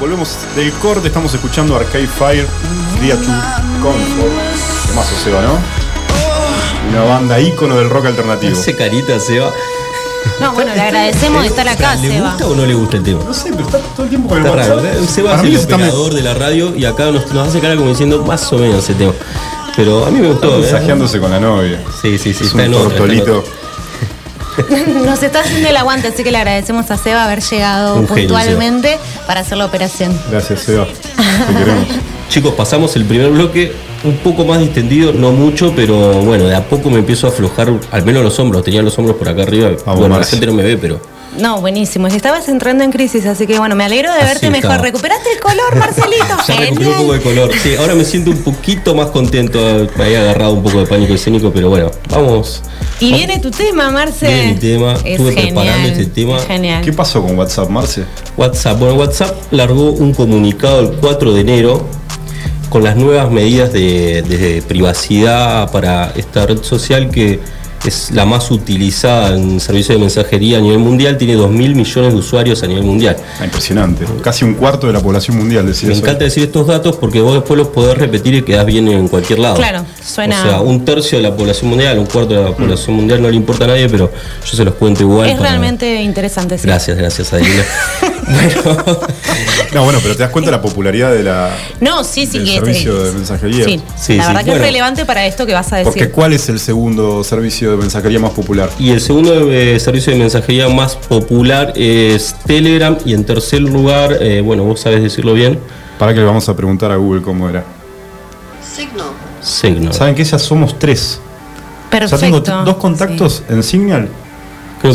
Volvemos del corte, estamos escuchando Arcade Fire, Día to Comfort. Más o Seba, ¿no? Una banda ícono del rock alternativo. Hace carita, Seba. No, bueno, le agradecemos de estar acá, ¿Le Seba. gusta o no le gusta el tema? No sé, pero está todo el tiempo con el Está raro. WhatsApp. ¿eh? Seba Para es mí el está operador de la radio y acá nos, nos hace cara como diciendo más o menos ese tema. Pero a mí me gustó. ¿eh? mensajeándose con la novia. Sí, sí, sí. Es está un en otra, está en tortolito. Nos está haciendo el aguante, así que le agradecemos a Seba haber llegado Un genio, puntualmente para hacer la operación. Gracias, Seba. Te queremos. Chicos, pasamos el primer bloque un poco más distendido, no mucho, pero bueno, de a poco me empiezo a aflojar, al menos los hombros, tenía los hombros por acá arriba. Vamos, bueno, la gente no me ve, pero No, buenísimo. Si estabas entrando en crisis, así que bueno, me alegro de verte mejor. estaba. ¿Recuperaste el color, Marcelito? ya recuperé un poco de color. Sí, ahora me siento un poquito más contento. Me había agarrado un poco de pánico escénico, pero bueno, vamos. Y viene tu tema, Marce. Viene mi tema. Es Estuve preparando este tema. es Genial. ¿Qué pasó con WhatsApp, Marce? WhatsApp. Bueno, WhatsApp largó un comunicado el 4 de enero con las nuevas medidas de, de privacidad para esta red social que es la más utilizada en servicio de mensajería a nivel mundial, tiene 2 mil millones de usuarios a nivel mundial. Ah, impresionante. Casi un cuarto de la población mundial, decía Me eso. encanta decir estos datos porque vos después los podés repetir y quedás bien en cualquier lado. Claro, suena- O sea, un tercio de la población mundial, un cuarto de la población mundial no le importa a nadie, pero yo se los cuento igual. Es para- realmente interesante, sí. Gracias, gracias, Adelina. bueno, No, bueno, pero te das cuenta de la popularidad de la, No, sí, sí. del que- servicio de mensajería. Sí, Sí, la sí, verdad que bueno. es relevante para esto que vas a decir. Porque ¿cuál es el segundo servicio de mensajería más popular? y el segundo eh, servicio de mensajería más popular es Telegram y en tercer lugar, eh, bueno, vos sabés decirlo bien, Para que le vamos a preguntar a Google cómo era. Signal. Signal. ¿Saben que ya somos tres? Perfecto. Ya tengo t- dos contactos en Signal.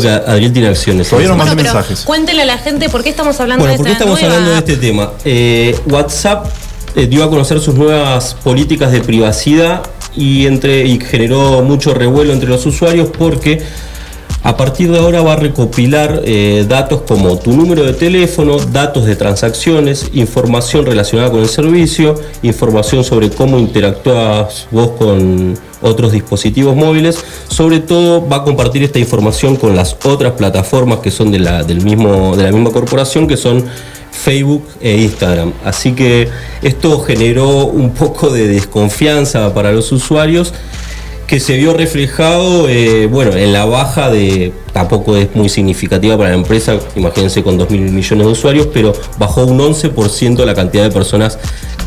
Creo que Adriel tiene acciones. Todavía no mensajes. Cuéntele a la gente por qué estamos hablando Bueno, de ¿por qué esta estamos nueva- hablando de este tema? Eh, WhatsApp eh, dio a conocer sus nuevas políticas de privacidad y, entre, y generó mucho revuelo entre los usuarios porque a partir de ahora va a recopilar eh, datos como tu número de teléfono, datos de transacciones, información relacionada con el servicio, información sobre cómo interactúas vos con otros dispositivos móviles. Sobre todo va a compartir esta información con las otras plataformas que son del mismo, de la misma corporación, que son Facebook e Instagram. Así que esto generó un poco de desconfianza para los usuarios que se vio reflejado, eh, bueno, en la baja de, tampoco es muy significativa para la empresa, imagínense con 2 mil millones de usuarios, pero bajó un 11% la cantidad de personas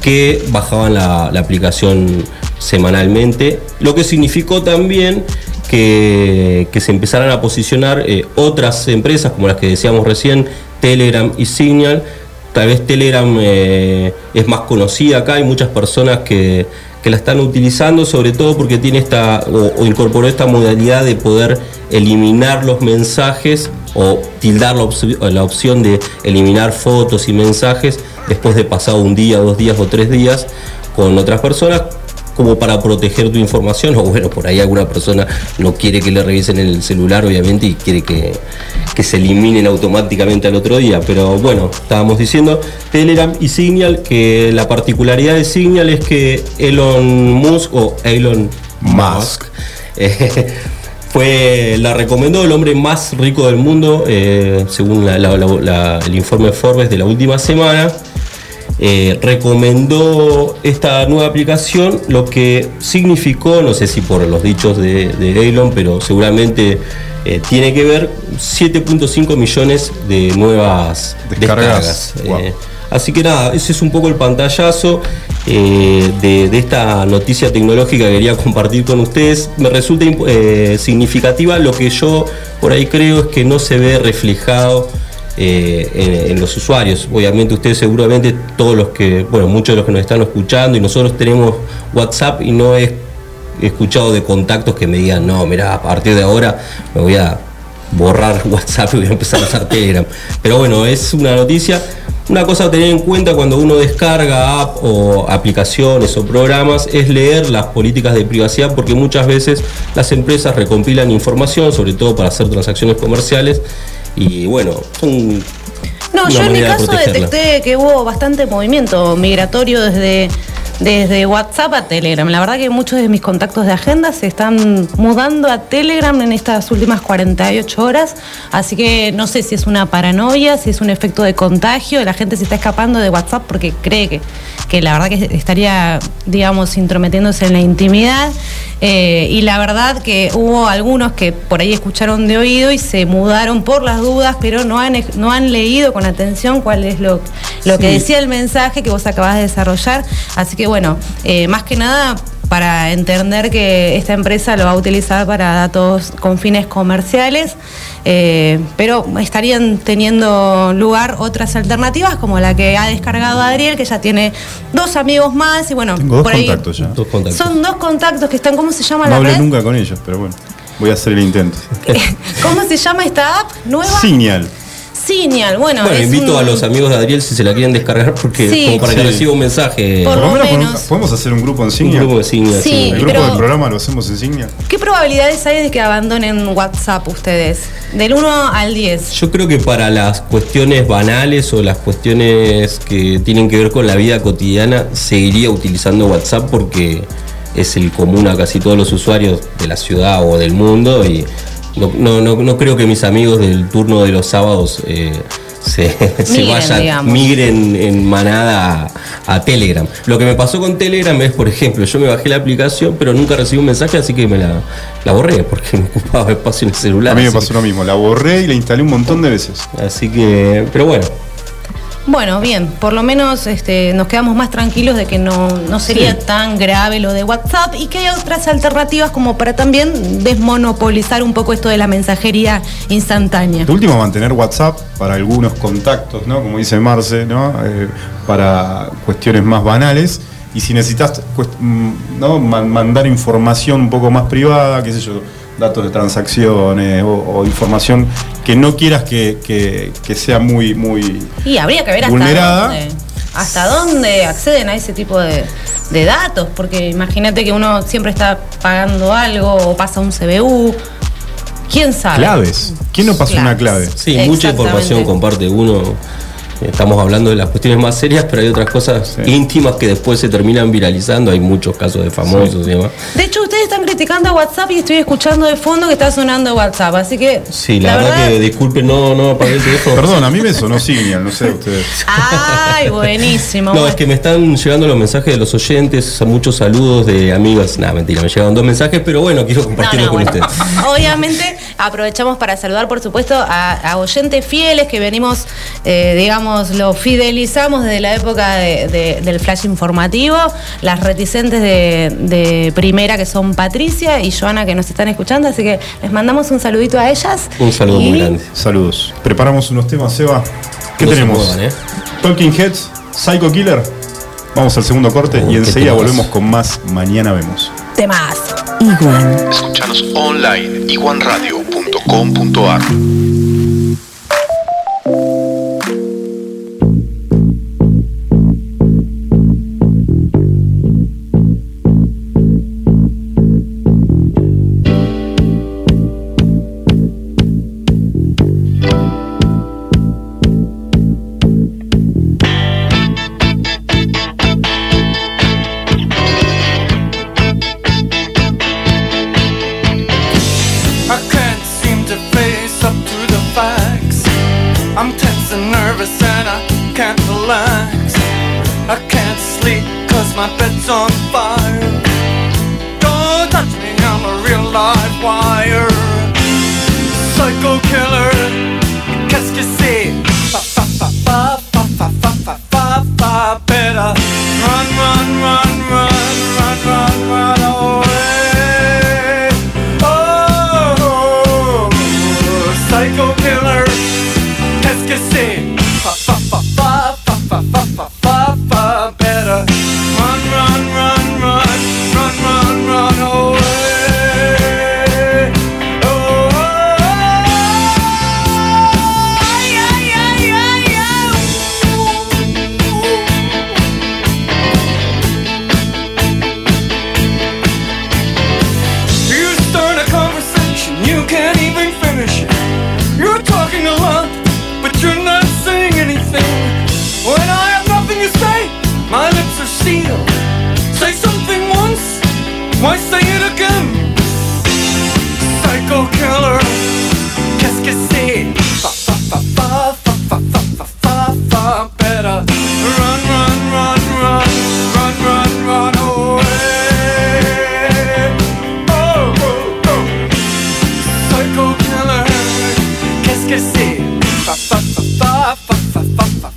que bajaban la, aplicación semanalmente, lo que significó también que, que se empezaran a posicionar eh, otras empresas, como las que decíamos recién, Telegram y Signal, Tal vez Telegram eh, es más conocida acá, hay muchas personas que, que la están utilizando, sobre todo porque tiene esta, o, incorporó esta modalidad de poder eliminar los mensajes o tildar la, opci- la opción de eliminar fotos y mensajes después de pasado un día, dos días o tres días con otras personas como para proteger tu información, o bueno, por ahí alguna persona no quiere que le revisen el celular, obviamente, y quiere que, que se eliminen automáticamente al otro día. Pero bueno, estábamos diciendo Telegram y Signal, que la particularidad de Signal es que Elon Musk o Elon Musk fue, la recomendó el hombre más rico del mundo, eh, según el informe Forbes de la última semana. Eh, recomendó esta nueva aplicación, lo que significó, no sé si por los dichos de Elon, pero seguramente eh, tiene que ver 7.5 millones de nuevas Descargas. descargas. Wow. Eh, así que nada, ese es un poco el pantallazo eh, de, de esta noticia tecnológica que quería compartir con ustedes. Me resulta significativa, lo que yo por ahí creo es que no se ve reflejado eh, en, en los usuarios. Obviamente ustedes seguramente, todos los que, bueno, muchos de los que nos están escuchando y nosotros tenemos WhatsApp y no he escuchado de contactos que me digan, no, mira, a partir de ahora me voy a borrar WhatsApp y voy a empezar a usar Telegram. Pero bueno, es una noticia. Una cosa a tener en cuenta cuando uno descarga app o aplicaciones o programas es leer las políticas de privacidad porque muchas veces las empresas recompilan información, sobre todo para hacer transacciones comerciales. Y bueno, son No, yo en mi de caso protegerla. detecté que hubo bastante movimiento migratorio desde, desde WhatsApp a Telegram. La verdad que muchos de mis contactos de agenda se están mudando a Telegram en estas últimas 48 horas, así que no sé si es una paranoia, si es un efecto de contagio, la gente se está escapando de WhatsApp porque cree que, que la verdad que estaría, digamos, intrometiéndose en la intimidad. Eh, y la verdad que hubo algunos que por ahí escucharon de oído y se mudaron por las dudas, pero no han, no han leído con atención cuál es lo, lo que decía el mensaje que vos acabás de desarrollar. Así que bueno, eh, más que nada para entender que esta empresa lo va a utilizar para datos con fines comerciales, eh, pero estarían teniendo lugar otras alternativas como la que ha descargado Adriel, que ya tiene dos amigos más y bueno, Tengo dos por ahí contactos ya. Dos contactos. son dos contactos que están, ¿cómo se llama No la hablé red? nunca con ellos, pero bueno, voy a hacer el intento. ¿Cómo se llama esta app nueva? Signal. Signal, bueno. Bueno, es invito un- a los amigos de Adriel si se la quieren descargar porque Sí. como para que Sí. reciba un mensaje. Por Por lo menos menos. podemos- hacer un grupo en un Signal. grupo de signos. Sí. El grupo pero- del programa lo hacemos en Signal. ¿Qué probabilidades hay de que abandonen WhatsApp ustedes? Del 1 al 10. Yo creo que para las cuestiones banales o las cuestiones que tienen que ver con la vida cotidiana, seguiría utilizando WhatsApp porque es el común a casi todos los usuarios de la ciudad o del mundo y no, no, no, no creo que mis amigos del turno de los sábados eh, se, vayan, digamos. migren en manada a, a Telegram. Lo que me pasó con Telegram es, por ejemplo, yo me bajé la aplicación, pero nunca recibí un mensaje, así que me la, la borré porque me ocupaba espacio en el celular. A mí me pasó lo mismo. La borré y la instalé un montón de veces. Así que, pero bueno, Bueno, bien, por lo menos este, nos quedamos más tranquilos de que no, no sería Sí. tan grave lo de WhatsApp y que hay otras alternativas como para también desmonopolizar un poco esto de la mensajería instantánea. De último, mantener WhatsApp para algunos contactos, ¿no? Como dice Marce, ¿no? Eh, para cuestiones más banales. Y si necesitas mm, ¿no? Man- mandar información un poco más privada, qué sé yo, datos de transacciones o, o información que no quieras que, que- que sea muy, muy Y habría que ver hasta Vulnerada. dónde, hasta dónde acceden a ese tipo de, de datos, porque imagínate que uno siempre está pagando algo o pasa un CBU. ¿Quién sabe? claves. ¿Quién no pasó una clave? sí, mucha información comparte uno. Estamos hablando de las cuestiones más serias, pero hay otras cosas Sí. íntimas que después se terminan viralizando. Hay muchos casos de famosos y demás. De hecho, ustedes están criticando a WhatsApp y estoy escuchando de fondo que está sonando WhatsApp, así que. Sí, la, verdad, que disculpen, no, no apagué el teléfono. Perdón, a mí me sonó Signal, no sé ustedes. Ay, buenísimo. No, es que me están llegando los mensajes de los oyentes, muchos saludos de amigos. Nada, mentira, me llegaron dos mensajes, pero bueno, quiero No, no, con bueno. ustedes. Obviamente aprovechamos para saludar, por supuesto, a, a oyentes fieles que venimos, eh, digamos, lo fidelizamos desde la época de- de- del flash informativo, las reticentes de, de primera que son Patricia y Joana que nos están escuchando, así que les mandamos un saludito a ellas. Un saludo Y- muy grande. Saludos. Preparamos unos temas, Seba. ¿Qué No tenemos? muevan, ¿eh? Talking Heads, Psycho Killer. Vamos al segundo corte Oh, y enseguida temas. volvemos con más. Mañana vemos. Temas. Iguan. Escuchanos online iguanradio.com.ar www.radiocomunitaria.com.ar my bed's on fire. Don't touch me, I'm a real live wire. Psycho killer, qu'est-ce que c'est? My lips are sealed. Say something once, why say it again? Psycho killer. Qu'est-ce que c'est? Fa fa fa fa fa fa fa fa fa fa. Better run, run, run, run, run, run, run away. Oh, oh, oh. Psycho killer. Qu'est-ce que c'est? Fa fa fa fa fa fa fa.